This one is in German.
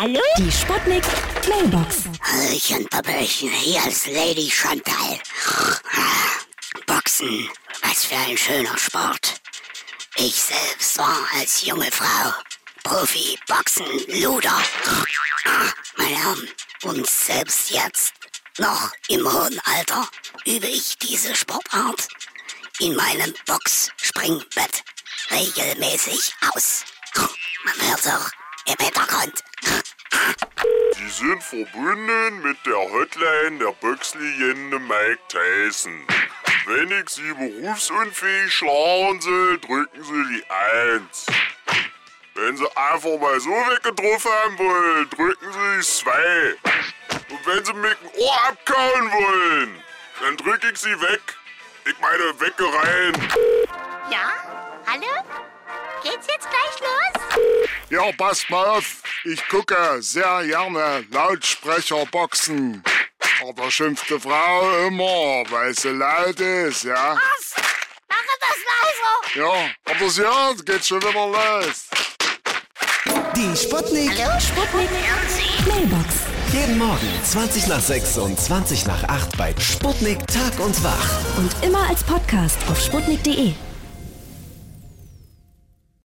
Hallo? Die Sputnik Mailbox. Hallöchen, Pappelchen, hier ist Lady Chantal. Boxen, was für ein schöner Sport. Ich selbst war als junge Frau Profi-Boxen-Luder. Meine Herren, und selbst jetzt, noch im hohen Alter, übe ich diese Sportart in meinem Box-Springbett regelmäßig aus. Man hört auch im Hintergrund. Sind verbunden mit der Hotline der Boxlegende Mike Tyson. Wenn ich Sie berufsunfähig schlagen soll, drücken Sie die 1. Wenn Sie einfach mal so weggetroffen haben wollen, drücken Sie die 2. Und wenn Sie mir ein Ohr abkauen wollen, dann drücke ich Sie weg. Ich meine, weggerein. Ja? Hallo? Geht's jetzt gleich los? Ja, passt mal auf. Ich gucke sehr gerne Lautsprecherboxen. Aber schimpft die Frau immer, weil sie laut ist, ja? Was? Mache das leiser. Ja, aber sie hört, geht schon wieder los. Die Sputnik. Sputnik Mailbox. Jeden Morgen 20 nach 6 und 20 nach 8 bei Sputnik Tag und Wach. Und immer als Podcast auf sputnik.de.